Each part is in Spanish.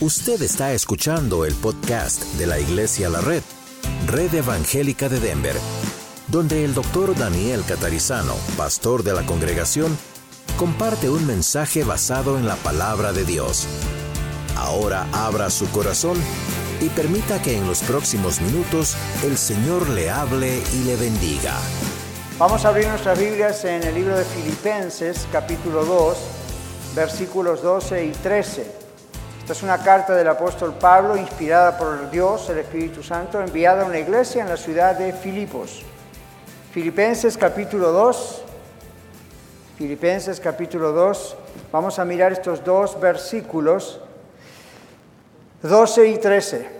Usted está escuchando el podcast de la Iglesia La Red, Red Evangélica de Denver, donde el doctor Daniel Catarizano, pastor de la congregación, comparte un mensaje basado en la palabra de Dios. Ahora abra su corazón y permita que en los próximos minutos el Señor le hable y le bendiga. Vamos a abrir nuestras Biblias en el libro de Filipenses, capítulo 2, versículos 12 y 13. Esta es una carta del apóstol Pablo inspirada por Dios, el Espíritu Santo, enviada a una iglesia en la ciudad de Filipos. Filipenses capítulo 2. Filipenses capítulo 2. Vamos a mirar estos dos versículos, 12 y 13.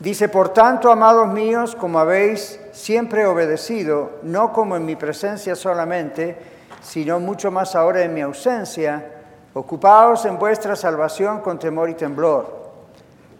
Dice, por tanto, amados míos, como habéis siempre obedecido, no como en mi presencia solamente, sino mucho más ahora en mi ausencia, Ocupaos en vuestra salvación con temor y temblor,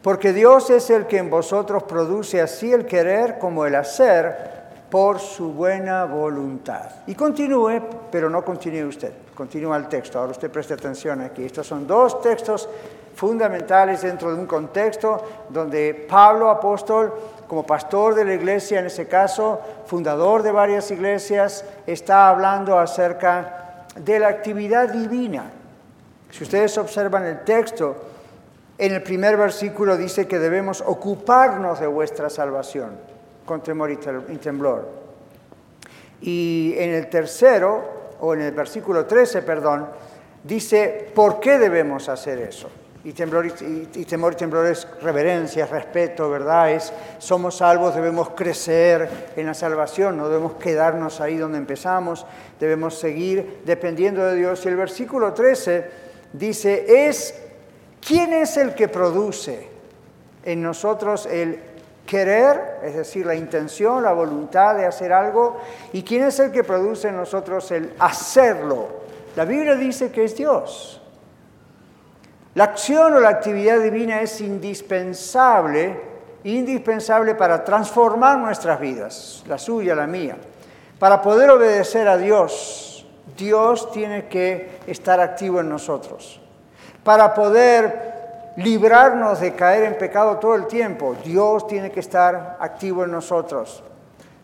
porque Dios es el que en vosotros produce así el querer como el hacer por su buena voluntad. Y continúe, pero no continúe usted, continúa el texto. Ahora usted preste atención aquí. Estos son dos textos fundamentales dentro de un contexto donde Pablo, apóstol, como pastor de la iglesia, en ese caso, fundador de varias iglesias, está hablando acerca de la actividad divina si ustedes observan el texto, en el primer versículo dice que debemos ocuparnos de vuestra salvación con temor y temblor. Y en el tercero, o en el versículo 13, perdón, dice por qué debemos hacer eso. Y, temblor y, temor y temblor es reverencia, respeto, ¿verdad? Es, somos salvos, debemos crecer en la salvación, no debemos quedarnos ahí donde empezamos, debemos seguir dependiendo de Dios. Y el versículo 13 dice, es quién es el que produce en nosotros el querer, es decir, la intención, la voluntad de hacer algo, y quién es el que produce en nosotros el hacerlo. La Biblia dice que es Dios. La acción o la actividad divina es indispensable, indispensable para transformar nuestras vidas, la suya, la mía. Para poder obedecer a Dios, Dios tiene que estar activo en nosotros. Para poder librarnos de caer en pecado todo el tiempo, Dios tiene que estar activo en nosotros.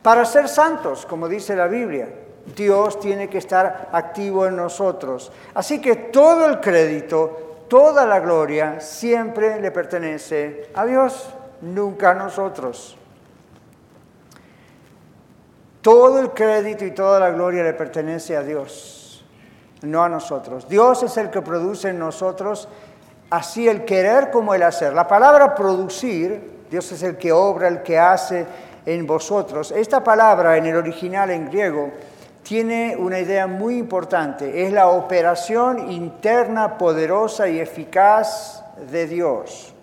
Para ser santos, como dice la Biblia, Dios tiene que estar activo en nosotros. Así que todo el crédito, toda la gloria siempre le pertenece a Dios, nunca a nosotros. Todo el crédito y toda la gloria le pertenece a Dios, no a nosotros. Dios es el que produce en nosotros así el querer como el hacer. La palabra producir, Dios es el que obra, el que hace en vosotros. Esta palabra en el original en griego tiene una idea muy importante. Es la operación interna poderosa y eficaz de Dios.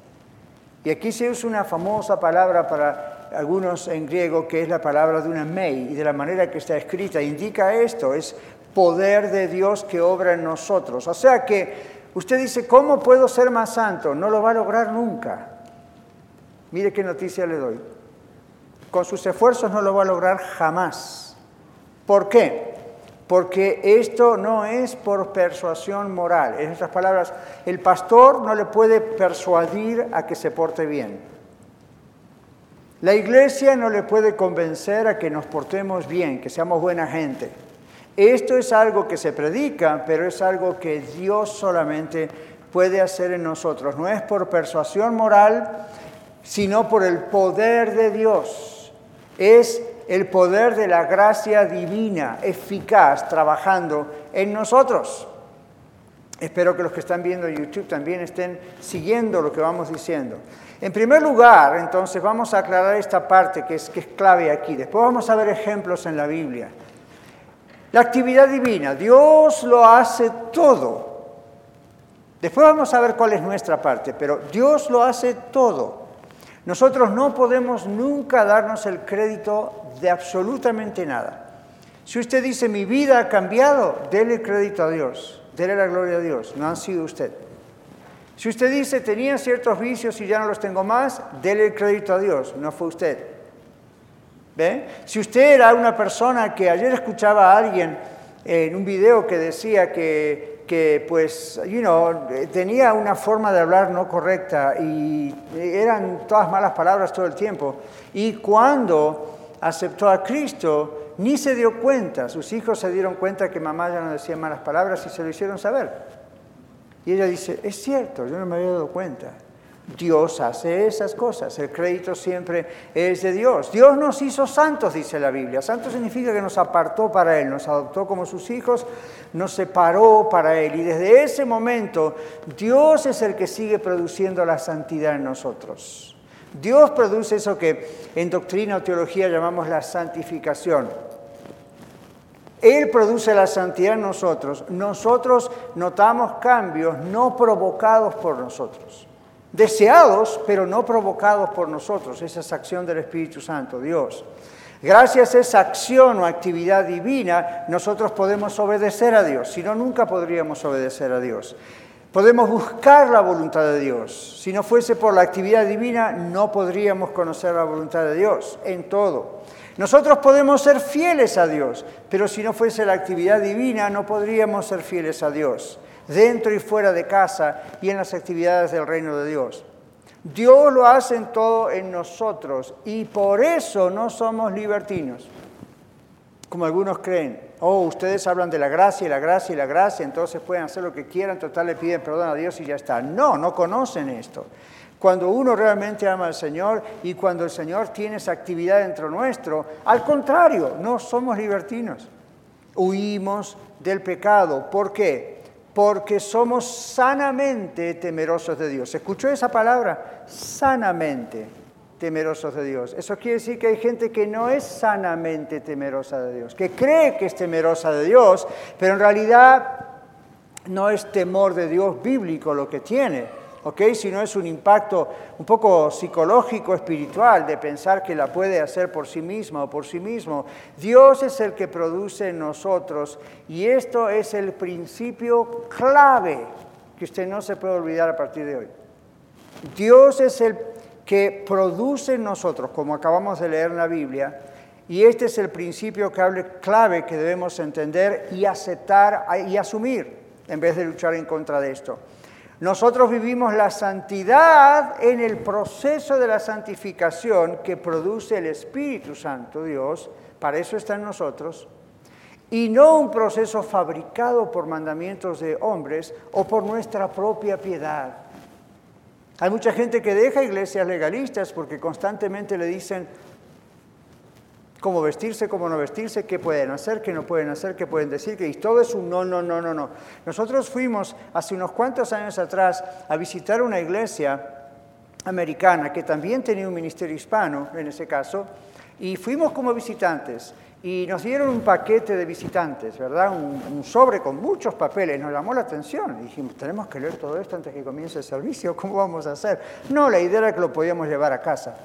Y aquí se usa una famosa palabra para algunos en griego, que es la palabra de una mei, y de la manera que está escrita, indica esto, es poder de Dios que obra en nosotros. O sea que usted dice, ¿cómo puedo ser más santo? No lo va a lograr nunca. Mire qué noticia le doy. Con sus esfuerzos no lo va a lograr jamás. ¿Por qué? Porque esto no es por persuasión moral. En otras palabras, el pastor no le puede persuadir a que se porte bien. La iglesia no le puede convencer a que nos portemos bien, que seamos buena gente. Esto es algo que se predica, pero es algo que Dios solamente puede hacer en nosotros. No es por persuasión moral, sino por el poder de Dios. Es el poder de la gracia divina, eficaz, trabajando en nosotros. Espero que los que están viendo YouTube también estén siguiendo lo que vamos diciendo. En primer lugar, entonces, vamos a aclarar esta parte que es, clave aquí. Después vamos a ver ejemplos en la Biblia. La actividad divina, Dios lo hace todo. Después vamos a ver cuál es nuestra parte, pero Dios lo hace todo. Nosotros no podemos nunca darnos el crédito de absolutamente nada. Si usted dice mi vida ha cambiado, dele crédito a Dios, dele la gloria a Dios, no han sido usted. Si usted dice, tenía ciertos vicios y ya no los tengo más, dele el crédito a Dios, no fue usted. ¿Ve? Si usted era una persona que ayer escuchaba a alguien en un video que decía que que pues, you know, tenía una forma de hablar no correcta y eran todas malas palabras todo el tiempo. Y cuando aceptó a Cristo, ni se dio cuenta. Sus hijos se dieron cuenta que mamá ya no decía malas palabras y se lo hicieron saber. Y ella dice, es cierto, yo no me había dado cuenta. Dios hace esas cosas, el crédito siempre es de Dios. Dios nos hizo santos, dice la Biblia. Santo significa que nos apartó para Él, nos adoptó como sus hijos, nos separó para Él. Y desde ese momento Dios es el que sigue produciendo la santidad en nosotros. Dios produce eso que en doctrina o teología llamamos la santificación. Él produce la santidad en nosotros. Nosotros notamos cambios no provocados por nosotros deseados, pero no provocados por nosotros. Esa es acción del Espíritu Santo, Dios. Gracias a esa acción o actividad divina, nosotros podemos obedecer a Dios, si no, nunca podríamos obedecer a Dios. Podemos buscar la voluntad de Dios. Si no fuese por la actividad divina, no podríamos conocer la voluntad de Dios en todo. Nosotros podemos ser fieles a Dios, pero si no fuese la actividad divina, no podríamos ser fieles a Dios dentro y fuera de casa y en las actividades del reino de Dios. Dios lo hace en todo en nosotros y por eso no somos libertinos, como algunos creen. Oh, ustedes hablan de la gracia y la gracia y la gracia, entonces pueden hacer lo que quieran, total le piden perdón a Dios y ya está. No, no conocen esto. Cuando uno realmente ama al Señor y cuando el Señor tiene esa actividad dentro nuestro, al contrario, no somos libertinos. Huimos del pecado. ¿Por qué? porque somos sanamente temerosos de Dios. ¿Escuchó esa palabra? Sanamente temerosos de Dios. Eso quiere decir que hay gente que no es sanamente temerosa de Dios, que cree que es temerosa de Dios, pero en realidad no es temor de Dios bíblico lo que tiene ¿ok? no es un impacto un poco psicológico, espiritual, de pensar que la puede hacer por sí misma o por sí mismo. Dios es el que produce en nosotros y esto es el principio clave que usted no se puede olvidar a partir de hoy. Dios es el que produce en nosotros, como acabamos de leer en la Biblia, y este es el principio clave que debemos entender y aceptar y asumir en vez de luchar en contra de esto. Nosotros vivimos la santidad en el proceso de la santificación que produce el Espíritu Santo, Dios, para eso está en nosotros, y no un proceso fabricado por mandamientos de hombres o por nuestra propia piedad. Hay mucha gente que deja iglesias legalistas porque constantemente le dicen, cómo vestirse, cómo no vestirse, qué pueden hacer, qué no pueden hacer, qué pueden decir, que y todo es un no, no, no, no, no. Nosotros fuimos hace unos cuantos años atrás a visitar una iglesia americana que también tenía un ministerio hispano, en ese caso, y fuimos como visitantes. Y nos dieron un paquete de visitantes, ¿verdad? Un, sobre con muchos papeles. Nos llamó la atención. Dijimos, tenemos que leer todo esto antes que comience el servicio. ¿Cómo vamos a hacer? No, la idea era que lo podíamos llevar a casa.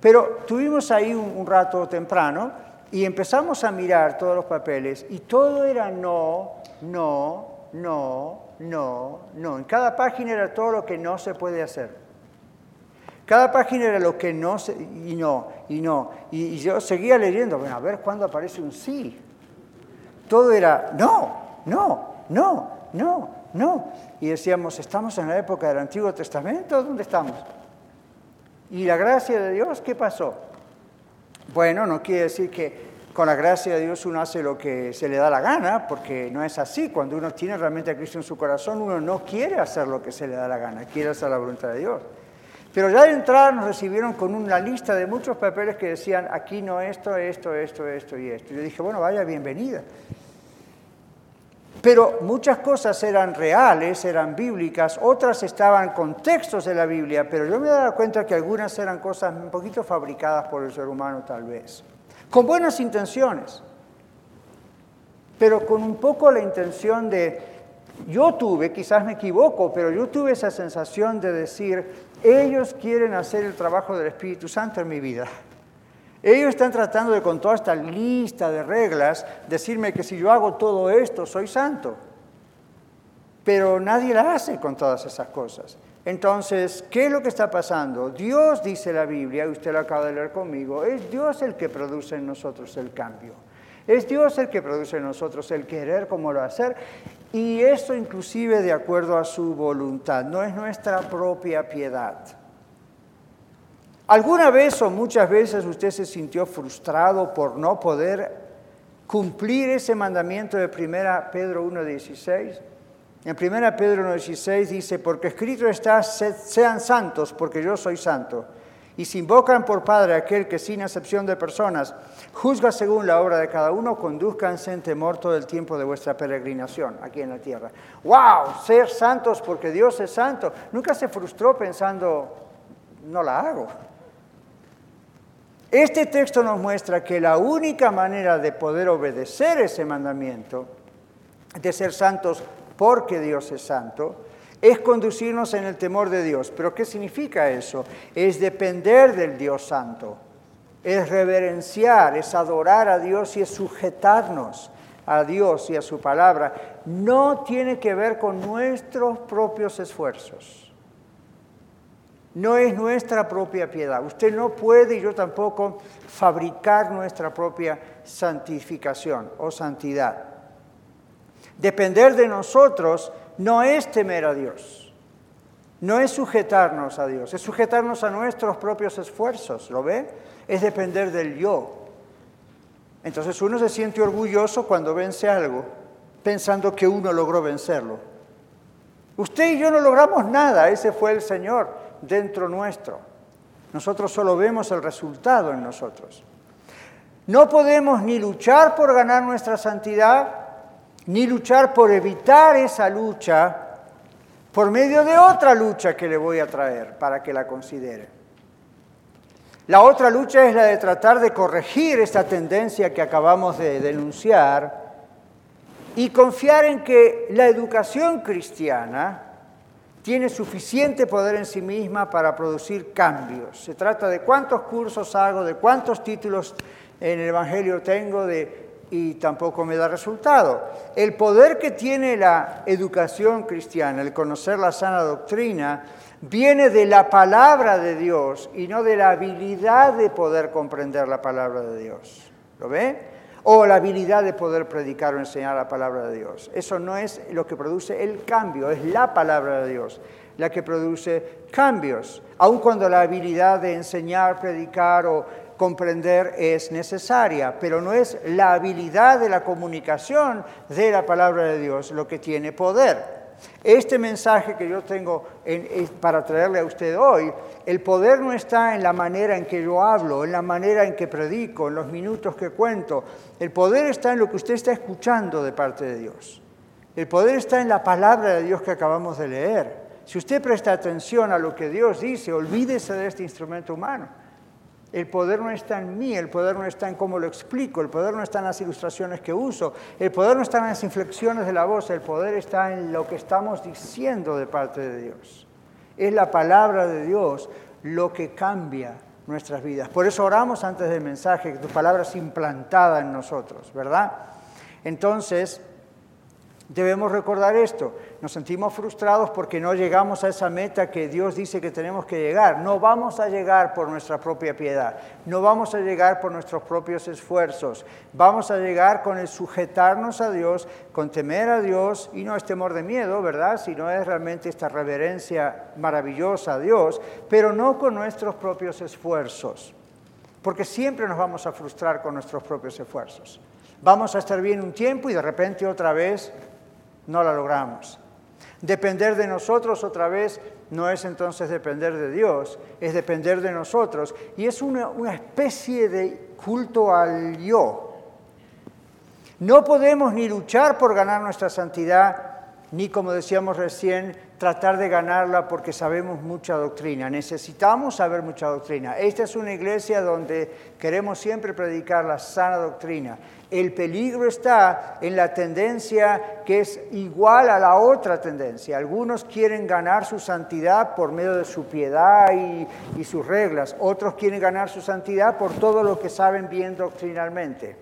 Pero tuvimos ahí un, rato temprano y empezamos a mirar todos los papeles y todo era no, no, no, no, no. En cada página era todo lo que no se puede hacer. Cada página era lo que no se, y no, y no. Y, yo seguía leyendo, bueno, a ver cuándo aparece un sí. Todo era no, no, no, no, no. Y decíamos, ¿estamos en la época del Antiguo Testamento? ¿Dónde estamos? ¿Y la gracia de Dios qué pasó? Bueno, no quiere decir que con la gracia de Dios uno hace lo que se le da la gana, porque no es así. Cuando uno tiene realmente a Cristo en su corazón, uno no quiere hacer lo que se le da la gana, quiere hacer la voluntad de Dios. Pero ya de entrada nos recibieron con una lista de muchos papeles que decían, aquí no esto, esto, esto, esto y esto. Yo dije, bueno, vaya, bienvenida. Pero muchas cosas eran reales, eran bíblicas, otras estaban con textos de la Biblia, pero yo me daba cuenta que algunas eran cosas un poquito fabricadas por el ser humano tal vez, con buenas intenciones, pero con un poco la intención de, yo tuve, quizás me equivoco, pero yo tuve esa sensación de decir, ellos quieren hacer el trabajo del Espíritu Santo en mi vida. Ellos están tratando de, con toda esta lista de reglas, decirme que si yo hago todo esto, soy santo. Pero nadie la hace con todas esas cosas. Entonces, ¿qué es lo que está pasando? Dios, dice la Biblia, y usted lo acaba de leer conmigo, es Dios el que produce en nosotros el cambio. Es Dios el que produce en nosotros el querer como lo hacer. Y esto inclusive de acuerdo a su voluntad, no es nuestra propia piedad. ¿Alguna vez o muchas veces usted se sintió frustrado por no poder cumplir ese mandamiento de 1 Pedro 1.16? En 1 Pedro 1.16 dice, porque escrito está, sean santos porque yo soy santo. Y si invocan por Padre aquel que sin excepción de personas juzga según la obra de cada uno, conduzcanse en temor todo el tiempo de vuestra peregrinación aquí en la tierra. ¡Wow! Ser santos porque Dios es santo. Nunca se frustró pensando, no la hago. Este texto nos muestra que la única manera de poder obedecer ese mandamiento, de ser santos porque Dios es santo, es conducirnos en el temor de Dios. Pero ¿qué significa eso? Es depender del Dios santo, es reverenciar, es adorar a Dios y es sujetarnos a Dios y a su palabra. No tiene que ver con nuestros propios esfuerzos. No es nuestra propia piedad. Usted no puede y yo tampoco fabricar nuestra propia santificación o santidad. Depender de nosotros no es temer a Dios, no es sujetarnos a Dios, es sujetarnos a nuestros propios esfuerzos, ¿lo ve? Es depender del yo. Entonces uno se siente orgulloso cuando vence algo, pensando que uno logró vencerlo. Usted y yo no logramos nada, ese fue el Señor dentro nuestro. Nosotros solo vemos el resultado en nosotros. No podemos ni luchar por ganar nuestra santidad, ni luchar por evitar esa lucha por medio de otra lucha que le voy a traer para que la considere. La otra lucha es la de tratar de corregir esta tendencia que acabamos de denunciar y confiar en que la educación cristiana tiene suficiente poder en sí misma para producir cambios. Se trata de cuántos cursos hago, de cuántos títulos en el Evangelio tengo, de y tampoco me da resultado. El poder que tiene la educación cristiana, el conocer la sana doctrina, viene de la palabra de Dios y no de la habilidad de poder comprender la palabra de Dios. ¿Lo ve? O la habilidad de poder predicar o enseñar la palabra de Dios. Eso no es lo que produce el cambio, es la palabra de Dios la que produce cambios. Aun cuando la habilidad de enseñar, predicar o comprender es necesaria, pero no es la habilidad de la comunicación de la palabra de Dios lo que tiene poder. Este mensaje que yo tengo para traerle a usted hoy, el poder no está en la manera en que yo hablo, en la manera en que predico, en los minutos que cuento. El poder está en lo que usted está escuchando de parte de Dios. El poder está en la palabra de Dios que acabamos de leer. Si usted presta atención a lo que Dios dice, olvídese de este instrumento humano. El poder no está en mí, el poder no está en cómo lo explico, el poder no está en las ilustraciones que uso, el poder no está en las inflexiones de la voz, el poder está en lo que estamos diciendo de parte de Dios. Es la palabra de Dios lo que cambia nuestras vidas. Por eso oramos antes del mensaje, que tu palabra es implantada en nosotros, ¿verdad? Entonces, Debemos recordar esto. Nos sentimos frustrados porque no llegamos a esa meta que Dios dice que tenemos que llegar. No vamos a llegar por nuestra propia piedad. No vamos a llegar por nuestros propios esfuerzos. Vamos a llegar con el sujetarnos a Dios, con temer a Dios y no es temor de miedo, ¿verdad? Sino es realmente esta reverencia maravillosa a Dios, pero no con nuestros propios esfuerzos. Porque siempre nos vamos a frustrar con nuestros propios esfuerzos. Vamos a estar bien un tiempo y de repente otra vez no la logramos. Depender de nosotros otra vez no es entonces depender de Dios, es depender de nosotros. Y es una, especie de culto al yo. No podemos ni luchar por ganar nuestra santidad, ni como decíamos recién, tratar de ganarla porque sabemos mucha doctrina. Necesitamos saber mucha doctrina. Esta es una iglesia donde queremos siempre predicar la sana doctrina. El peligro está en la tendencia que es igual a la otra tendencia. Algunos quieren ganar su santidad por medio de su piedad y, sus reglas. Otros quieren ganar su santidad por todo lo que saben bien doctrinalmente.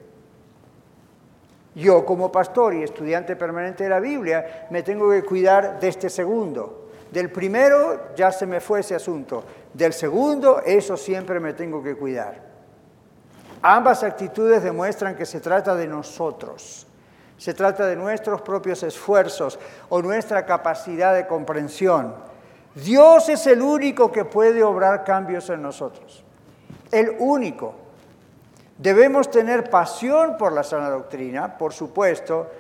Yo como pastor y estudiante permanente de la Biblia me tengo que cuidar de este segundo. Del primero ya se me fue ese asunto. Del segundo, eso siempre me tengo que cuidar. Ambas actitudes demuestran que se trata de nosotros. Se trata de nuestros propios esfuerzos o nuestra capacidad de comprensión. Dios es el único que puede obrar cambios en nosotros. El único. Debemos tener pasión por la sana doctrina, por supuesto,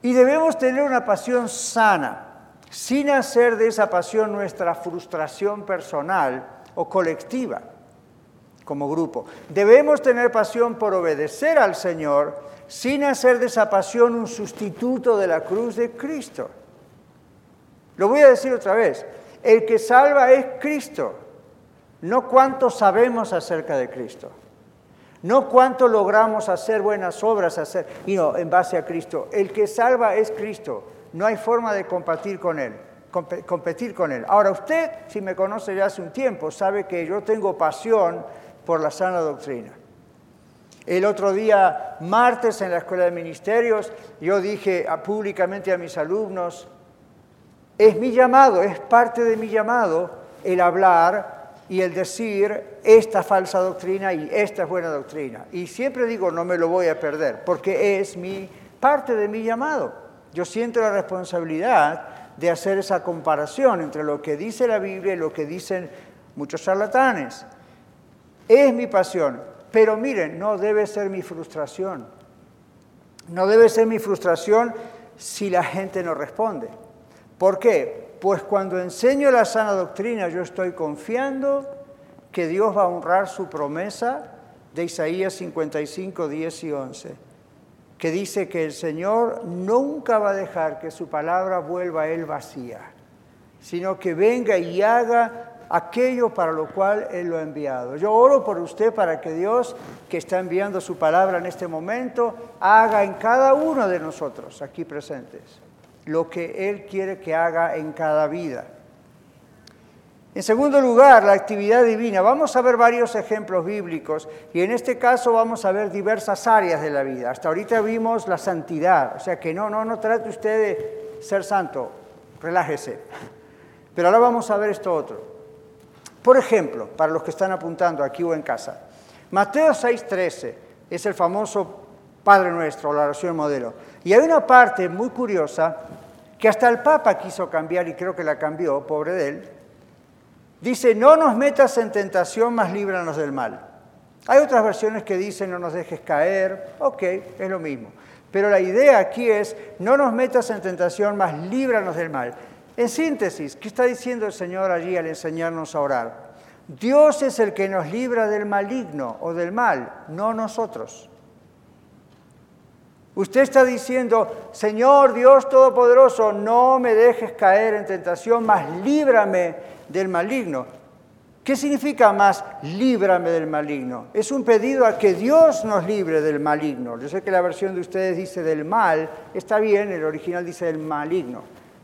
y debemos tener una pasión sana, sin hacer de esa pasión nuestra frustración personal o colectiva como grupo. Debemos tener pasión por obedecer al Señor sin hacer de esa pasión un sustituto de la cruz de Cristo. Lo voy a decir otra vez, el que salva es Cristo, no cuánto sabemos acerca de Cristo, no cuánto logramos hacer buenas obras hacer, no, en base a Cristo. El que salva es Cristo, no hay forma de competir con Él. Competir con él. Ahora usted, si me conoce ya hace un tiempo, sabe que yo tengo pasión por la sana doctrina. El otro día, martes, en la Escuela de Ministerios, yo dije públicamente a mis alumnos, es mi llamado, es parte de mi llamado el hablar y el decir esta falsa doctrina y esta buena doctrina. Y siempre digo, no me lo voy a perder, porque es mi parte de mi llamado. Yo siento la responsabilidad de hacer esa comparación entre lo que dice la Biblia y lo que dicen muchos charlatanes. Es mi pasión, pero miren, no debe ser mi frustración. No debe ser mi frustración si la gente no responde. ¿Por qué? Pues cuando enseño la sana doctrina yo estoy confiando que Dios va a honrar su promesa de Isaías 55, 10 y 11, que dice que el Señor nunca va a dejar que su palabra vuelva a Él vacía, sino que venga y haga aquello para lo cual Él lo ha enviado. Yo oro por usted para que Dios, que está enviando su palabra en este momento, haga en cada uno de nosotros aquí presentes lo que Él quiere que haga en cada vida. En segundo lugar, la actividad divina. Vamos a ver varios ejemplos bíblicos y en este caso vamos a ver diversas áreas de la vida. Hasta ahorita vimos la santidad, o sea que no, no, no trate usted de ser santo, relájese. Pero ahora vamos a ver esto otro. Por ejemplo, para los que están apuntando aquí o en casa, Mateo 6:13 es el famoso Padre Nuestro, la oración modelo. Y hay una parte muy curiosa que hasta el Papa quiso cambiar y creo que la cambió, pobre de él. Dice, no nos metas en tentación, más líbranos del mal. Hay otras versiones que dicen, no nos dejes caer, ok, es lo mismo. Pero la idea aquí es, no nos metas en tentación, más líbranos del mal. En síntesis, ¿qué está diciendo el Señor allí al enseñarnos a orar? Dios es el que nos libra del maligno o del mal, no nosotros. Usted está diciendo, Señor Dios Todopoderoso, no me dejes caer en tentación, más líbrame del maligno. ¿Qué significa más líbrame del maligno? Es un pedido a que Dios nos libre del maligno. Yo sé que la versión de ustedes dice del mal, está bien, el original dice del maligno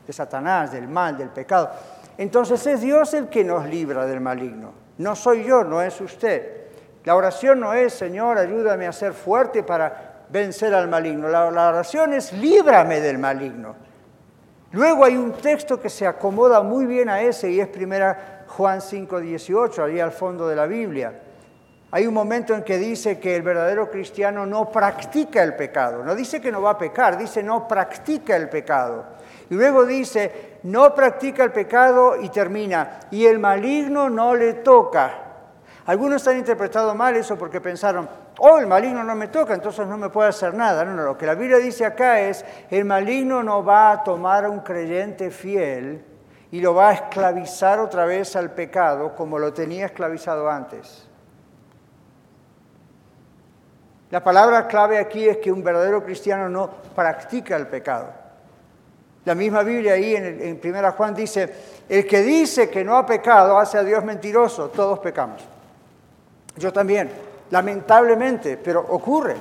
de Satanás, del mal, del pecado. Entonces es Dios el que nos libra del maligno. No soy yo, no es usted. La oración no es, Señor, ayúdame a ser fuerte para vencer al maligno. La, oración es, líbrame del maligno. Luego hay un texto que se acomoda muy bien a ese y es primera Juan 5, 18, ahí al fondo de la Biblia. Hay un momento en que dice que el verdadero cristiano no practica el pecado. No dice que no va a pecar, dice no practica el pecado. Y luego dice, no practica el pecado y termina, y el maligno no le toca. Algunos han interpretado mal eso porque pensaron, oh, el maligno no me toca, entonces no me puede hacer nada. No, no, lo que la Biblia dice acá es, el maligno no va a tomar a un creyente fiel y lo va a esclavizar otra vez al pecado como lo tenía esclavizado antes. La palabra clave aquí es que un verdadero cristiano no practica el pecado. La misma Biblia ahí en, 1 Juan dice, el que dice que no ha pecado hace a Dios mentiroso, todos pecamos. Yo también, lamentablemente, pero ocurre.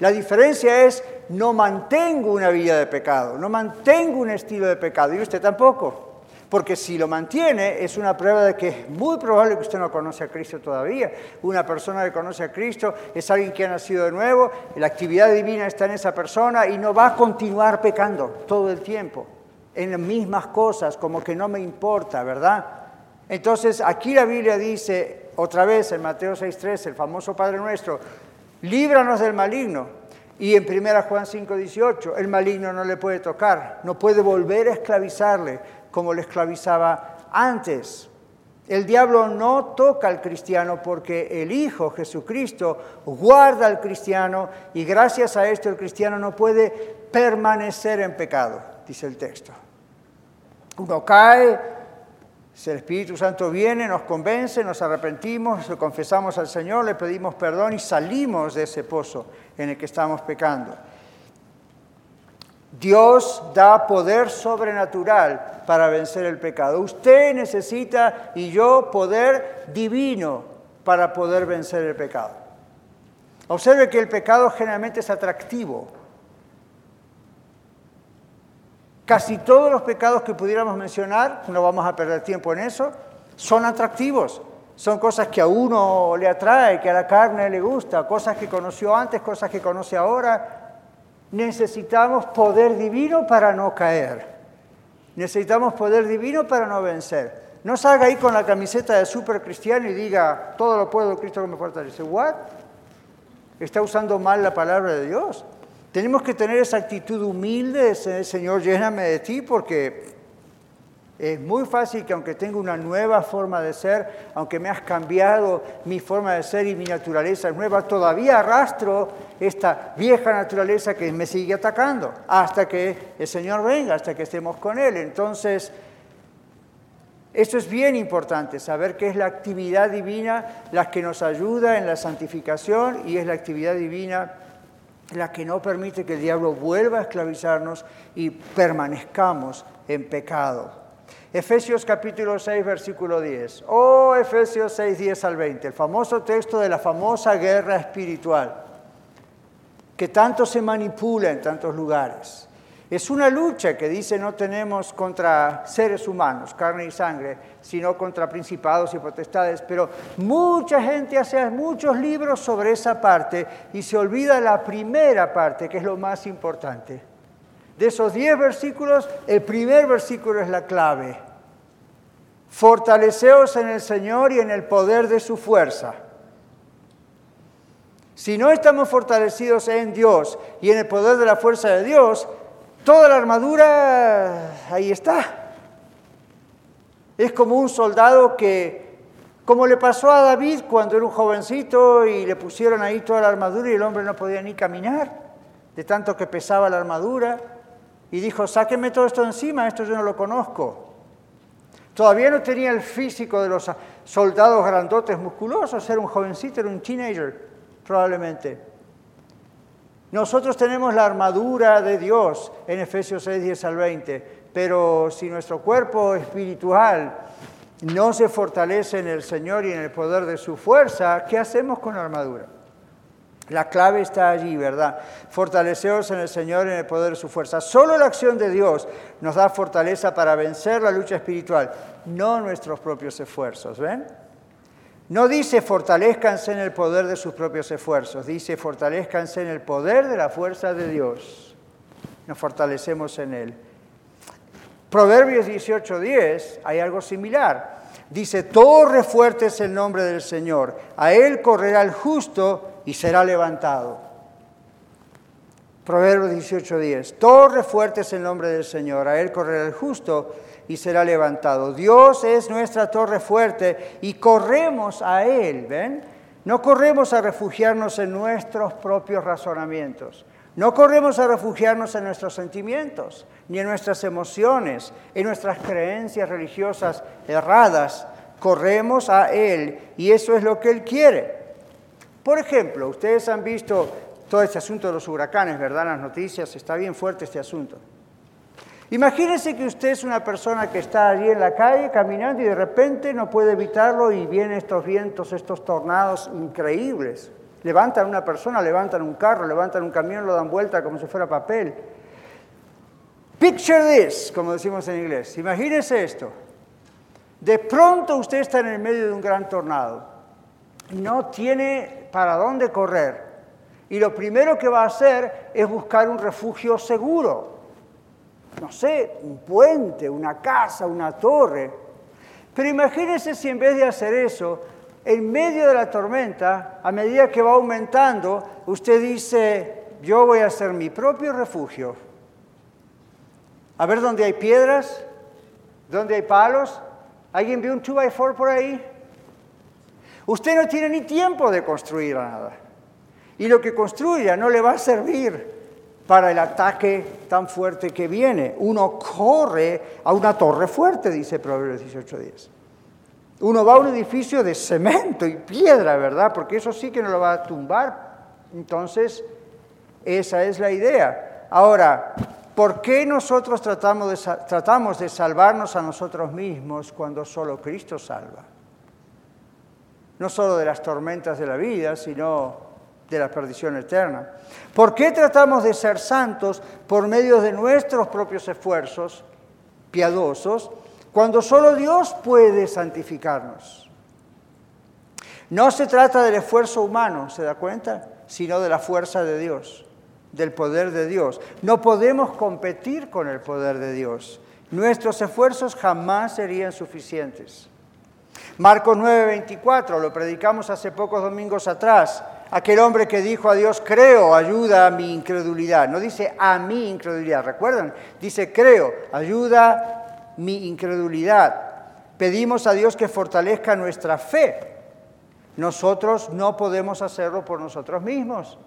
La diferencia es, no mantengo una vida de pecado, no mantengo un estilo de pecado, y usted tampoco. Porque si lo mantiene, es una prueba de que es muy probable que usted no conoce a Cristo todavía. Una persona que conoce a Cristo es alguien que ha nacido de nuevo, la actividad divina está en esa persona y no va a continuar pecando todo el tiempo en las mismas cosas, como que no me importa, ¿verdad? Entonces, aquí la Biblia dice, otra vez en Mateo 6.3, el famoso Padre Nuestro, líbranos del maligno. Y en 1 Juan 5, 18, el maligno no le puede tocar, no puede volver a esclavizarle como le esclavizaba antes. El diablo no toca al cristiano porque el Hijo Jesucristo guarda al cristiano y gracias a esto el cristiano no puede permanecer en pecado, dice el texto. Uno cae, el Espíritu Santo viene, nos convence, nos arrepentimos, lo confesamos al Señor, le pedimos perdón y salimos de ese pozo en el que estamos pecando. Dios da poder sobrenatural para vencer el pecado. Usted necesita y yo poder divino para poder vencer el pecado. Observe que el pecado generalmente es atractivo. Casi todos los pecados que pudiéramos mencionar, no vamos a perder tiempo en eso, son atractivos. Son cosas que a uno le atrae, que a la carne le gusta, cosas que conoció antes, cosas que conoce ahora, necesitamos poder divino para no caer. Necesitamos poder divino para no vencer. No salga ahí con la camiseta de super cristiano y diga, todo lo puedo, Cristo que me fortalece. ¿What? Está usando mal la palabra de Dios. Tenemos que tener esa actitud humilde, Señor, lléname de ti, porque es muy fácil que aunque tenga una nueva forma de ser, aunque me has cambiado mi forma de ser y mi naturaleza es nueva, todavía arrastro esta vieja naturaleza que me sigue atacando hasta que el Señor venga, hasta que estemos con Él. Entonces, esto es bien importante, saber que es la actividad divina la que nos ayuda en la santificación y es la actividad divina la que no permite que el diablo vuelva a esclavizarnos y permanezcamos en pecado. Efesios capítulo 6, versículo 10. Oh, Efesios 6, 10 al 20, el famoso texto de la famosa guerra espiritual, que tanto se manipula en tantos lugares. Es una lucha que dice no tenemos contra seres humanos, carne y sangre, sino contra principados y potestades. Pero mucha gente hace muchos libros sobre esa parte y se olvida la primera parte, que es lo más importante. De esos diez versículos, el primer versículo es la clave. Fortaleceos en el Señor y en el poder de su fuerza. Si no estamos fortalecidos en Dios y en el poder de la fuerza de Dios, toda la armadura ahí está. Es como un soldado que, como le pasó a David cuando era un jovencito y le pusieron ahí toda la armadura y el hombre no podía ni caminar, de tanto que pesaba la armadura, y dijo, sáquenme todo esto encima, esto yo no lo conozco. Todavía no tenía el físico de los soldados grandotes musculosos, era un jovencito, era un teenager, probablemente. Nosotros tenemos la armadura de Dios en Efesios 6, 10 al 20, pero si nuestro cuerpo espiritual no se fortalece en el Señor y en el poder de su fuerza, ¿qué hacemos con la armadura? La clave está allí, ¿verdad? Fortaleceos en el Señor en el poder de su fuerza. Solo la acción de Dios nos da fortaleza para vencer la lucha espiritual, no nuestros propios esfuerzos, ¿ven? No dice fortalezcanse en el poder de sus propios esfuerzos, dice fortalezcanse en el poder de la fuerza de Dios. Nos fortalecemos en Él. Proverbios 18:10 hay algo similar. Dice, torre fuerte es el nombre del Señor, a Él correrá el justo y será levantado. Proverbios 18:10. Torre fuerte es el nombre del Señor, a Él correrá el justo y será levantado. Dios es nuestra torre fuerte y corremos a Él, ¿ven? No corremos a refugiarnos en nuestros propios razonamientos. No corremos a refugiarnos en nuestros sentimientos, ni en nuestras emociones, en nuestras creencias religiosas erradas. Corremos a Él y eso es lo que Él quiere. Por ejemplo, ustedes han visto todo este asunto de los huracanes, ¿verdad? Las noticias está bien fuerte este asunto. Imagínense que usted es una persona que está allí en la calle caminando y de repente no puede evitarlo y vienen estos vientos, estos tornados increíbles. Levantan una persona, levantan un carro, levantan un camión, lo dan vuelta como si fuera papel. Picture this, como decimos en inglés. Imagínese esto. De pronto usted está en el medio de un gran tornado no tiene para dónde correr. Y lo primero que va a hacer es buscar un refugio seguro. No sé, un puente, una casa, una torre. Pero imagínense si en vez de hacer eso, en medio de la tormenta, a medida que va aumentando, usted dice, yo voy a hacer mi propio refugio. A ver dónde hay piedras, dónde hay palos. ¿Alguien vio un 2x4 por ahí? Usted no tiene ni tiempo de construir nada. Y lo que construya no le va a servir para el ataque tan fuerte que viene. Uno corre a una torre fuerte, dice Proverbios 18.10. Uno va a un edificio de cemento y piedra, ¿verdad? Porque eso sí que no lo va a tumbar. Entonces, esa es la idea. Ahora, ¿por qué nosotros tratamos de, tratamos de salvarnos a nosotros mismos cuando solo Cristo salva? No solo de las tormentas de la vida, sino de la perdición eterna. ¿Por qué tratamos de ser santos por medio de nuestros propios esfuerzos piadosos cuando solo Dios puede santificarnos? No se trata del esfuerzo humano, ¿se da cuenta? Sino de la fuerza de Dios, del poder de Dios. No podemos competir con el poder de Dios. Nuestros esfuerzos jamás serían suficientes. Marcos 9:24, lo predicamos hace pocos domingos atrás. Aquel hombre que dijo a Dios, creo, ayuda a mi incredulidad. No dice a mi incredulidad, ¿recuerdan? Dice, creo, ayuda mi incredulidad. Pedimos a Dios que fortalezca nuestra fe. Nosotros no podemos hacerlo por nosotros mismos.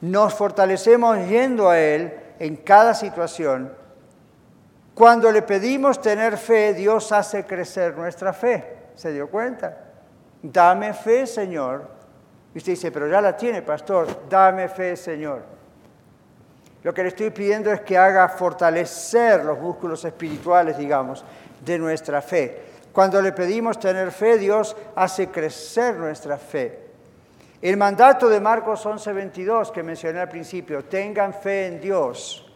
Nos fortalecemos yendo a Él en cada situación. Cuando le pedimos tener fe, Dios hace crecer nuestra fe. ¿Se dio cuenta? Dame fe, Señor. Y usted dice, pero ya la tiene, pastor. Dame fe, Señor. Lo que le estoy pidiendo es que haga fortalecer los músculos espirituales, digamos, de nuestra fe. Cuando le pedimos tener fe, Dios hace crecer nuestra fe. El mandato de Marcos 11:22 que mencioné al principio, tengan fe en Dios,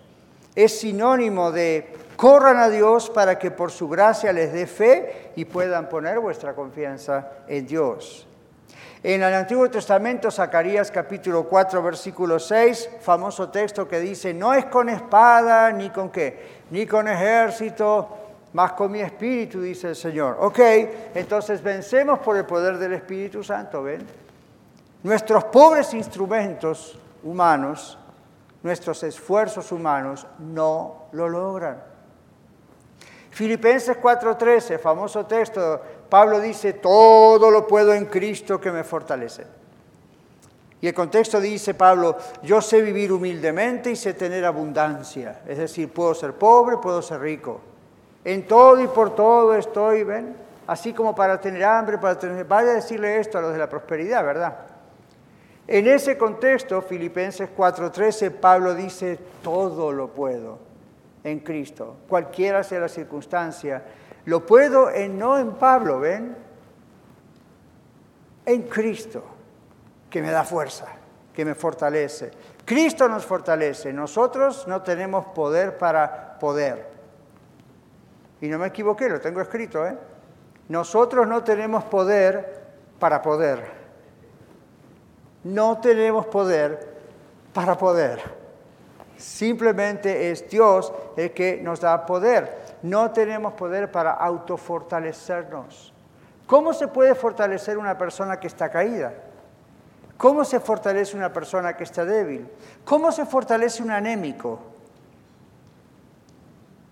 es sinónimo de corran a Dios para que por su gracia les dé fe y puedan poner vuestra confianza en Dios. En el Antiguo Testamento, Zacarías capítulo 4, versículo 6, famoso texto que dice, no es con espada ni con qué, ni con ejército, más con mi espíritu, dice el Señor. Ok, entonces vencemos por el poder del Espíritu Santo, ¿ven? Nuestros pobres instrumentos humanos, nuestros esfuerzos humanos, no lo logran. Filipenses 4:13, famoso texto, Pablo dice, todo lo puedo en Cristo que me fortalece. Y el contexto dice Pablo, yo sé vivir humildemente y sé tener abundancia. Es decir, puedo ser pobre, puedo ser rico. En todo y por todo estoy, ¿ven? Así como para tener hambre, para tener... Vaya a decirle esto a los de la prosperidad, ¿verdad? En ese contexto, Filipenses 4:13, Pablo dice, todo lo puedo en Cristo, cualquiera sea la circunstancia. Lo puedo en, no en Pablo, ¿ven? En Cristo, que me da fuerza, que me fortalece. Cristo nos fortalece, nosotros no tenemos poder para poder. Y no me equivoqué, lo tengo escrito, ¿eh? Nosotros no tenemos poder para poder. No tenemos poder para poder. Simplemente es Dios el que nos da poder. No tenemos poder para autofortalecernos. ¿Cómo se puede fortalecer una persona que está caída? ¿Cómo se fortalece una persona que está débil? ¿Cómo se fortalece un anémico?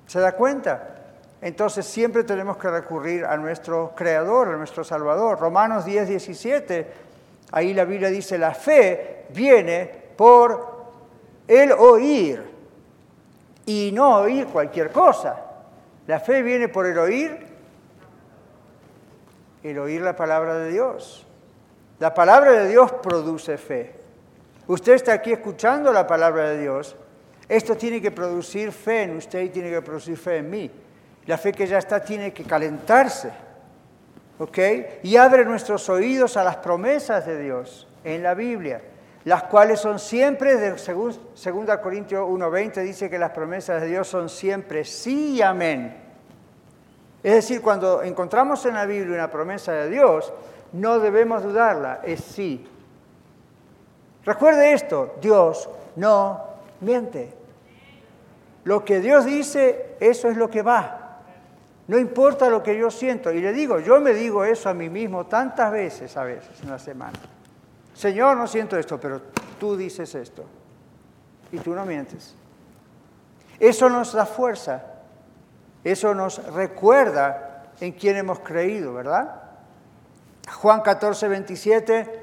¿Se da cuenta? Entonces siempre tenemos que recurrir a nuestro Creador, a nuestro Salvador. Romanos 10, 17, ahí la Biblia dice, la fe viene por el oír y no oír cualquier cosa. La fe viene por el oír, el oír la palabra de Dios. La palabra de Dios produce fe. Usted está aquí escuchando la palabra de Dios. Esto tiene que producir fe en usted y tiene que producir fe en mí. La fe que ya está tiene que calentarse. Y abre nuestros oídos a las promesas de Dios en la Biblia las cuales son siempre, de, según 2 Corintios 1.20 dice que las promesas de Dios son siempre sí y amén. Es decir, cuando encontramos en la Biblia una promesa de Dios, no debemos dudarla, es sí. Recuerde esto, Dios no miente. Lo que Dios dice, eso es lo que va. No importa lo que yo siento. Y le digo, yo me digo eso a mí mismo tantas veces a veces en la semana. Señor, no siento esto, pero tú dices esto. y tú no mientes. Eso nos da fuerza, eso nos recuerda en quién hemos creído, ¿verdad? Juan 14, 27,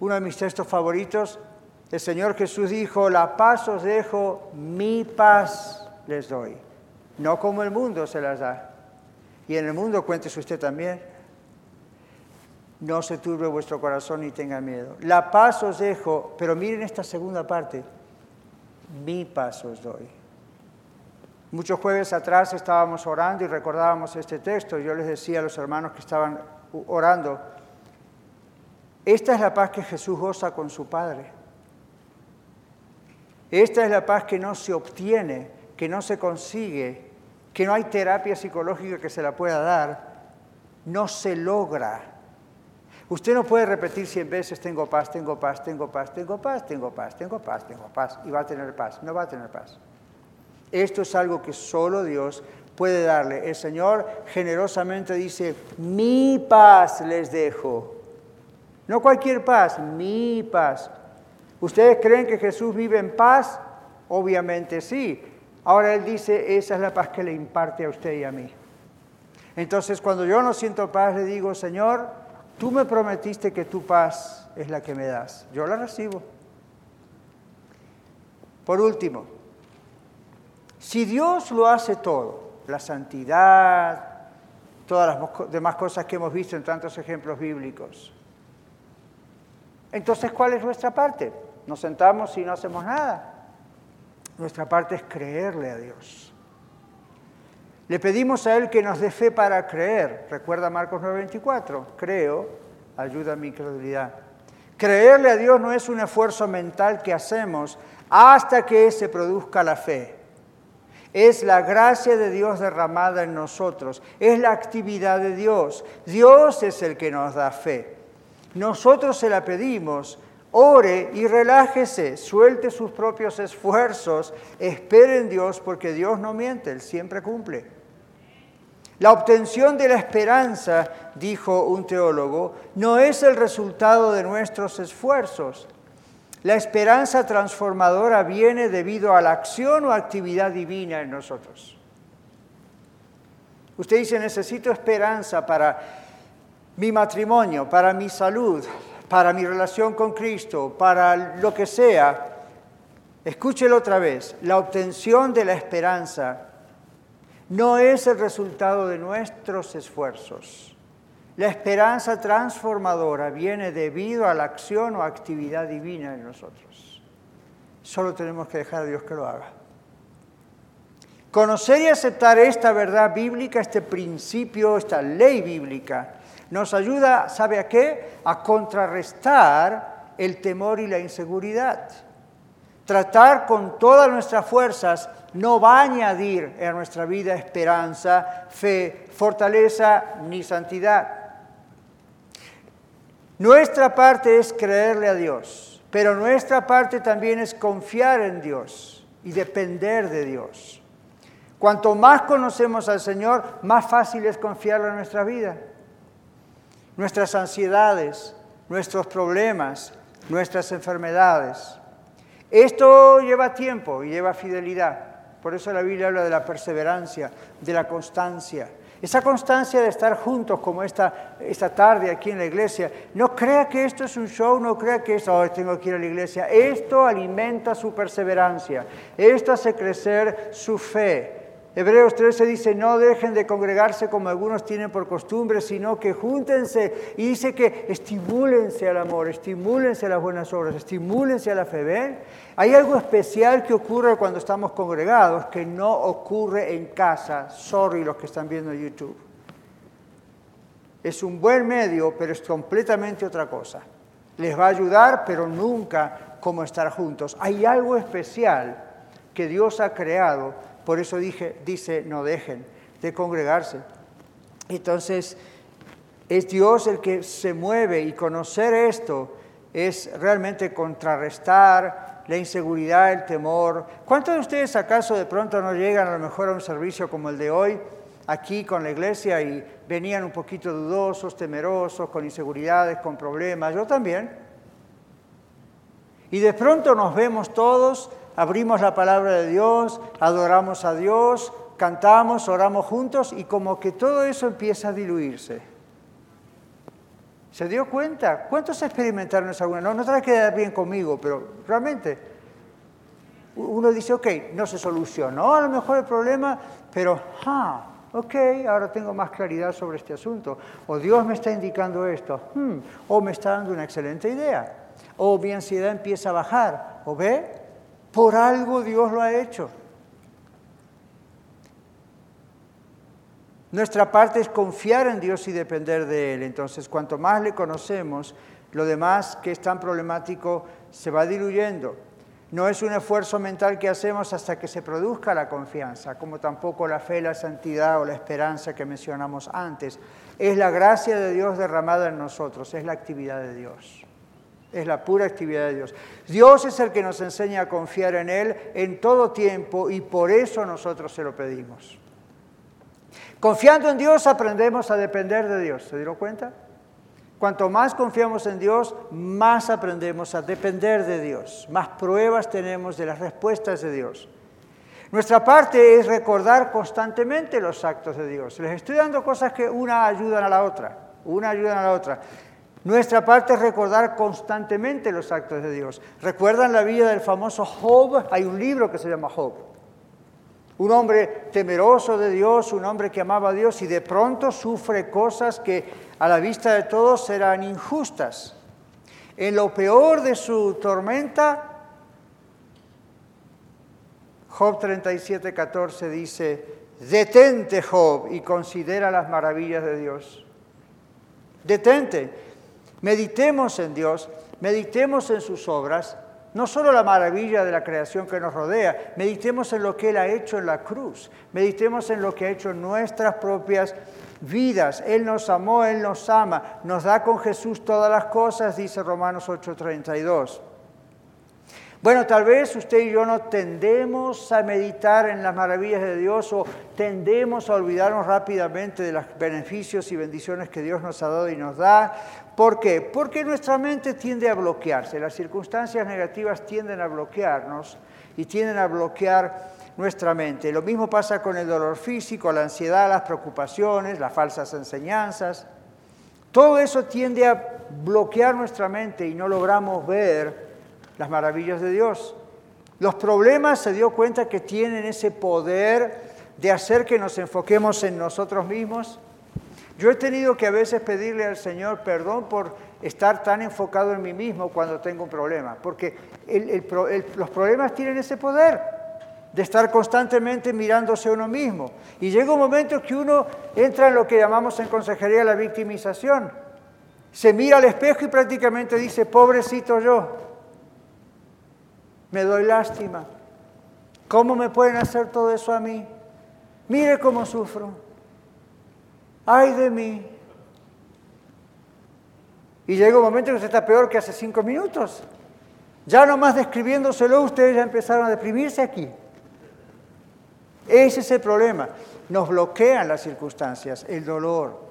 uno de mis textos favoritos, el Señor Jesús dijo, la paz os dejo, mi paz les doy, no como el mundo se las da. Y en el mundo cuéntese usted también, no se turbe vuestro corazón ni tenga miedo. La paz os dejo, pero miren esta segunda parte, mi paz os doy. Muchos jueves atrás estábamos orando y recordábamos este texto. Yo les decía a los hermanos que estaban orando, esta es la paz que Jesús goza con su Padre. Esta es la paz que no se obtiene, que no se consigue, que no hay terapia psicológica que se la pueda dar. No se logra. Usted no puede repetir cien veces, tengo paz, tengo paz, tengo paz, tengo paz, tengo paz, tengo paz, tengo paz, y va a tener paz. No va a tener paz. Esto es algo que solo Dios puede darle. El Señor generosamente dice, mi paz les dejo. No cualquier paz, mi paz. ¿Ustedes creen que Jesús vive en paz? Obviamente sí. Ahora Él dice, esa es la paz que le imparte a usted y a mí. Entonces, cuando yo no siento paz, le digo, Señor, tú me prometiste que tu paz es la que me das. Yo la recibo. Por último, si Dios lo hace todo, la santidad, todas las demás cosas que hemos visto en tantos ejemplos bíblicos, entonces, ¿cuál es nuestra parte? Nos sentamos y no hacemos nada. Nuestra parte es creerle a Dios. Le pedimos a Él que nos dé fe para creer. Recuerda Marcos 9:24. Creo, ayuda a mi incredulidad. Creerle a Dios no es un esfuerzo mental que hacemos hasta que se produzca la fe. Es la gracia de Dios derramada en nosotros. Es la actividad de Dios. Dios es el que nos da fe. Nosotros se la pedimos, ore y relájese, suelte sus propios esfuerzos, espere en Dios porque Dios no miente, Él siempre cumple. La obtención de la esperanza, dijo un teólogo, no es el resultado de nuestros esfuerzos. La esperanza transformadora viene debido a la acción o actividad divina en nosotros. Usted dice, necesito esperanza para mi matrimonio, para mi salud, para mi relación con Cristo, para lo que sea, escúchelo otra vez, la obtención de la esperanza no es el resultado de nuestros esfuerzos. La esperanza transformadora viene debido a la acción o actividad divina en nosotros. Solo tenemos que dejar a Dios que lo haga. Conocer y aceptar esta verdad bíblica, este principio, esta ley bíblica, nos ayuda, ¿sabe a qué? A contrarrestar el temor y la inseguridad. Tratar con todas nuestras fuerzas no va a añadir a nuestra vida esperanza, fe, fortaleza ni santidad. Nuestra parte es creerle a Dios, pero nuestra parte también es confiar en Dios y depender de Dios. Cuanto más conocemos al Señor, más fácil es confiarlo en nuestra vida nuestras ansiedades, nuestros problemas, nuestras enfermedades. Esto lleva tiempo y lleva fidelidad. Por eso la Biblia habla de la perseverancia, de la constancia. Esa constancia de estar juntos como esta, esta tarde aquí en la iglesia. No crea que esto es un show, no crea que esto, oh, tengo que ir a la iglesia. Esto alimenta su perseverancia. Esto hace crecer su fe. Hebreos 13 dice, no dejen de congregarse como algunos tienen por costumbre, sino que júntense. Y dice que estimúlense al amor, estimúlense a las buenas obras, estimúlense a la fe. ¿Ven? Hay algo especial que ocurre cuando estamos congregados que no ocurre en casa. Sorry los que están viendo YouTube. Es un buen medio, pero es completamente otra cosa. Les va a ayudar, pero nunca como estar juntos. Hay algo especial que Dios ha creado por eso dije, dice, no dejen de congregarse. Entonces, es Dios el que se mueve y conocer esto es realmente contrarrestar la inseguridad, el temor. ¿Cuántos de ustedes acaso de pronto no llegan a lo mejor a un servicio como el de hoy, aquí con la iglesia, y venían un poquito dudosos, temerosos, con inseguridades, con problemas? Yo también. Y de pronto nos vemos todos abrimos la palabra de Dios, adoramos a Dios, cantamos, oramos juntos y como que todo eso empieza a diluirse. ¿Se dio cuenta? ¿Cuántos experimentaron esa alguna? No, no trae que quedar bien conmigo, pero realmente uno dice, ok, no se solucionó a lo mejor el problema, pero, ah, ok, ahora tengo más claridad sobre este asunto. O Dios me está indicando esto, hmm, o me está dando una excelente idea. O mi ansiedad empieza a bajar. ¿O ve? Por algo Dios lo ha hecho. Nuestra parte es confiar en Dios y depender de Él. Entonces, cuanto más le conocemos, lo demás que es tan problemático se va diluyendo. No es un esfuerzo mental que hacemos hasta que se produzca la confianza, como tampoco la fe, la santidad o la esperanza que mencionamos antes. Es la gracia de Dios derramada en nosotros, es la actividad de Dios. Es la pura actividad de Dios. Dios es el que nos enseña a confiar en Él en todo tiempo y por eso nosotros se lo pedimos. Confiando en Dios aprendemos a depender de Dios. ¿Se dieron cuenta? Cuanto más confiamos en Dios, más aprendemos a depender de Dios, más pruebas tenemos de las respuestas de Dios. Nuestra parte es recordar constantemente los actos de Dios. Les estoy dando cosas que una ayudan a la otra, una ayudan a la otra. Nuestra parte es recordar constantemente los actos de Dios. ¿Recuerdan la vida del famoso Job? Hay un libro que se llama Job. Un hombre temeroso de Dios, un hombre que amaba a Dios y de pronto sufre cosas que a la vista de todos eran injustas. En lo peor de su tormenta, Job 37, 14 dice, detente Job y considera las maravillas de Dios. Detente, meditemos en Dios, meditemos en sus obras no solo la maravilla de la creación que nos rodea, meditemos en lo que Él ha hecho en la cruz, meditemos en lo que ha hecho en nuestras propias vidas. Él nos amó, Él nos ama, nos da con Jesús todas las cosas, dice Romanos 8:32. Bueno, tal vez usted y yo no tendemos a meditar en las maravillas de Dios o tendemos a olvidarnos rápidamente de los beneficios y bendiciones que Dios nos ha dado y nos da. ¿Por qué? Porque nuestra mente tiende a bloquearse. Las circunstancias negativas tienden a bloquearnos y tienden a bloquear nuestra mente. Lo mismo pasa con el dolor físico, la ansiedad, las preocupaciones, las falsas enseñanzas. Todo eso tiende a bloquear nuestra mente y no logramos ver las maravillas de Dios. Los problemas se dio cuenta que tienen ese poder de hacer que nos enfoquemos en nosotros mismos. Yo he tenido que a veces pedirle al Señor perdón por estar tan enfocado en mí mismo cuando tengo un problema, porque los problemas tienen ese poder de estar constantemente mirándose a uno mismo. Y llega un momento que uno entra en lo que llamamos en consejería la victimización. Se mira al espejo y prácticamente dice, pobrecito yo, me doy lástima. ¿Cómo me pueden hacer todo eso a mí? Mire cómo sufro. Ay de mí. Y llega un momento que usted está peor que hace cinco minutos. Ya nomás describiéndoselo, ustedes ya empezaron a deprimirse aquí. Ese es el problema. Nos bloquean las circunstancias, el dolor.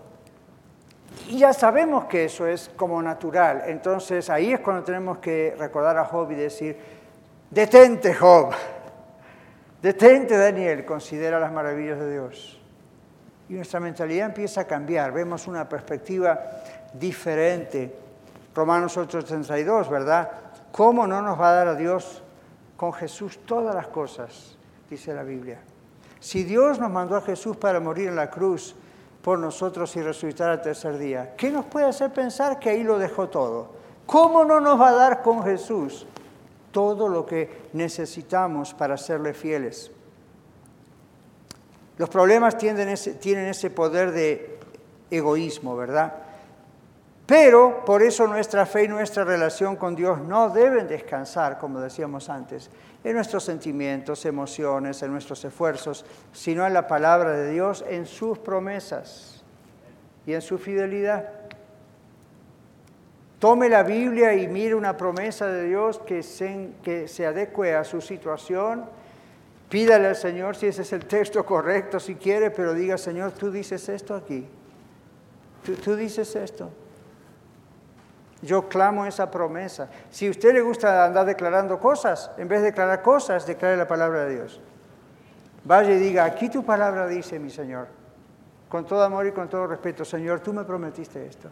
Y ya sabemos que eso es como natural. Entonces ahí es cuando tenemos que recordar a Job y decir, Detente, Job. Detente, Daniel. Considera las maravillas de Dios. Y nuestra mentalidad empieza a cambiar. Vemos una perspectiva diferente. Romanos 8:32, ¿verdad? ¿Cómo no nos va a dar a Dios con Jesús todas las cosas? Dice la Biblia. Si Dios nos mandó a Jesús para morir en la cruz por nosotros y resucitar al tercer día, ¿qué nos puede hacer pensar que ahí lo dejó todo? ¿Cómo no nos va a dar con Jesús todo lo que necesitamos para serle fieles. Los problemas tienen ese, tienen ese poder de egoísmo, ¿verdad? Pero por eso nuestra fe y nuestra relación con Dios no deben descansar, como decíamos antes, en nuestros sentimientos, emociones, en nuestros esfuerzos, sino en la palabra de Dios, en sus promesas y en su fidelidad. Tome la Biblia y mire una promesa de Dios que se, que se adecue a su situación. Pídale al Señor si ese es el texto correcto, si quiere, pero diga, Señor, tú dices esto aquí. Tú, dices esto. Yo clamo esa promesa. Si a usted le gusta andar declarando cosas, en vez de declarar cosas, declare la palabra de Dios. Vaya y diga, aquí tu palabra dice, mi Señor, con todo amor y con todo respeto, Señor, tú me prometiste esto.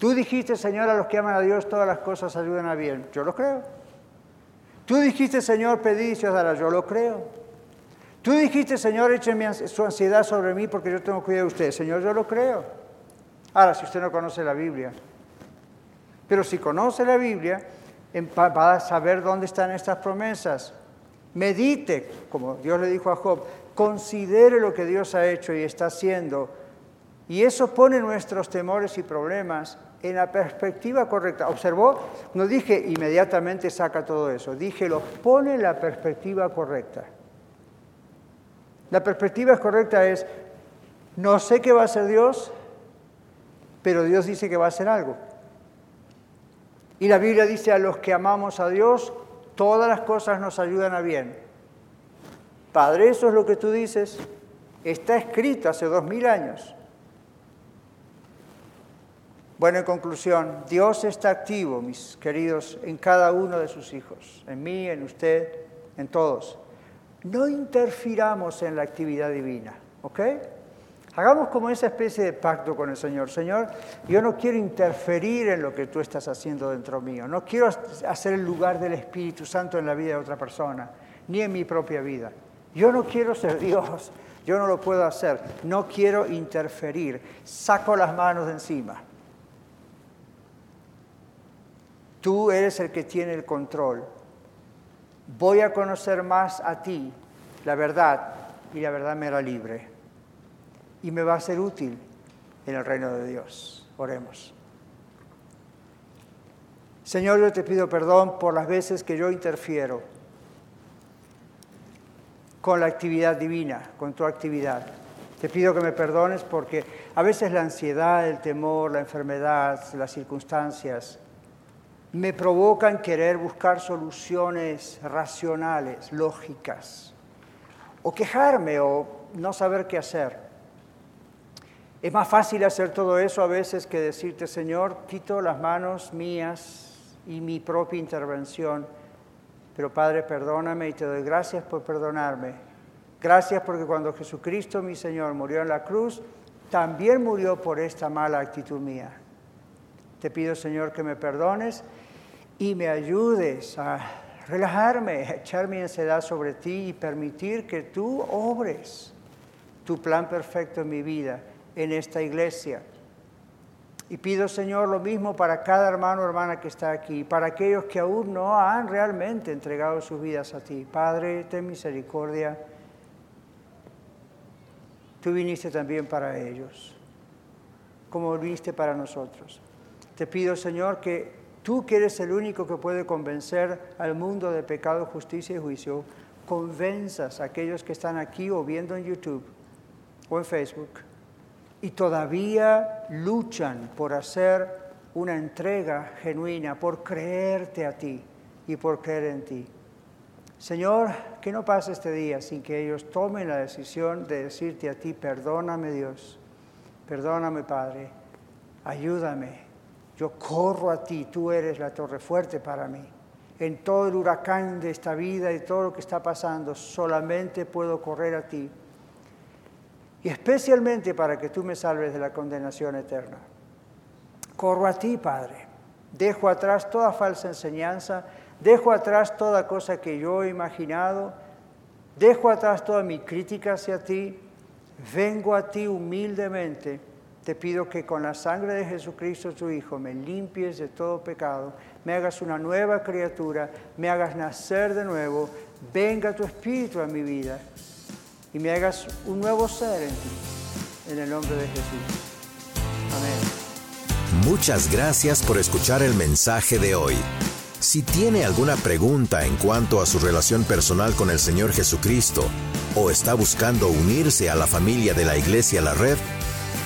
Tú dijiste, Señor, a los que aman a Dios todas las cosas ayudan a bien. Yo lo creo. Tú dijiste, Señor, pedí y. Yo lo creo. Tú dijiste, Señor, echen su ansiedad sobre mí porque yo tengo cuidado de usted. Señor, yo lo creo. Ahora, si usted no conoce la Biblia, pero si conoce la Biblia, va a saber dónde están estas promesas. Medite, como Dios le dijo a Job, considere lo que Dios ha hecho y está haciendo. Y eso pone nuestros temores y problemas en la perspectiva correcta. ¿Observó? No dije inmediatamente saca todo eso, dije lo pone en la perspectiva correcta. La perspectiva correcta es, no sé qué va a hacer Dios, pero Dios dice que va a hacer algo. Y la Biblia dice a los que amamos a Dios, todas las cosas nos ayudan a bien. Padre, eso es lo que tú dices. Está escrito hace dos mil años. Bueno, en conclusión, Dios está activo, mis queridos, en cada uno de sus hijos, en mí, en usted, en todos. No interfiramos en la actividad divina, ¿ok? Hagamos como esa especie de pacto con el Señor. Señor, yo no quiero interferir en lo que tú estás haciendo dentro mío. No quiero hacer el lugar del Espíritu Santo en la vida de otra persona, ni en mi propia vida. Yo no quiero ser Dios. Yo no lo puedo hacer. No quiero interferir. Saco las manos de encima. Tú eres el que tiene el control. Voy a conocer más a ti, la verdad, y la verdad me hará libre. Y me va a ser útil en el reino de Dios. Oremos. Señor, yo te pido perdón por las veces que yo interfiero con la actividad divina, con tu actividad. Te pido que me perdones porque a veces la ansiedad, el temor, la enfermedad, las circunstancias, me provocan querer buscar soluciones racionales, lógicas, o quejarme o no saber qué hacer. Es más fácil hacer todo eso a veces que decirte, Señor, quito las manos mías y mi propia intervención, pero Padre, perdóname y te doy gracias por perdonarme. Gracias porque cuando Jesucristo, mi Señor, murió en la cruz, también murió por esta mala actitud mía. Te pido, Señor, que me perdones y me ayudes a relajarme, a echar mi ansiedad sobre ti y permitir que tú obres tu plan perfecto en mi vida, en esta iglesia. Y pido, Señor, lo mismo para cada hermano o hermana que está aquí, para aquellos que aún no han realmente entregado sus vidas a ti. Padre, ten misericordia. Tú viniste también para ellos, como viniste para nosotros. Te pido, Señor, que tú que eres el único que puede convencer al mundo de pecado, justicia y juicio, convenzas a aquellos que están aquí o viendo en YouTube o en Facebook y todavía luchan por hacer una entrega genuina, por creerte a ti y por creer en ti. Señor, que no pase este día sin que ellos tomen la decisión de decirte a ti, perdóname Dios, perdóname Padre, ayúdame, yo corro a ti, tú eres la torre fuerte para mí. En todo el huracán de esta vida y todo lo que está pasando, solamente puedo correr a ti. Y especialmente para que tú me salves de la condenación eterna. Corro a ti, Padre. Dejo atrás toda falsa enseñanza, dejo atrás toda cosa que yo he imaginado, dejo atrás toda mi crítica hacia ti, vengo a ti humildemente te pido que con la sangre de Jesucristo, tu Hijo, me limpies de todo pecado, me hagas una nueva criatura, me hagas nacer de nuevo, venga tu Espíritu a mi vida y me hagas un nuevo ser en ti, en el nombre de Jesús. Amén. Muchas gracias por escuchar el mensaje de hoy. Si tiene alguna pregunta en cuanto a su relación personal con el Señor Jesucristo o está buscando unirse a la familia de la Iglesia La Red,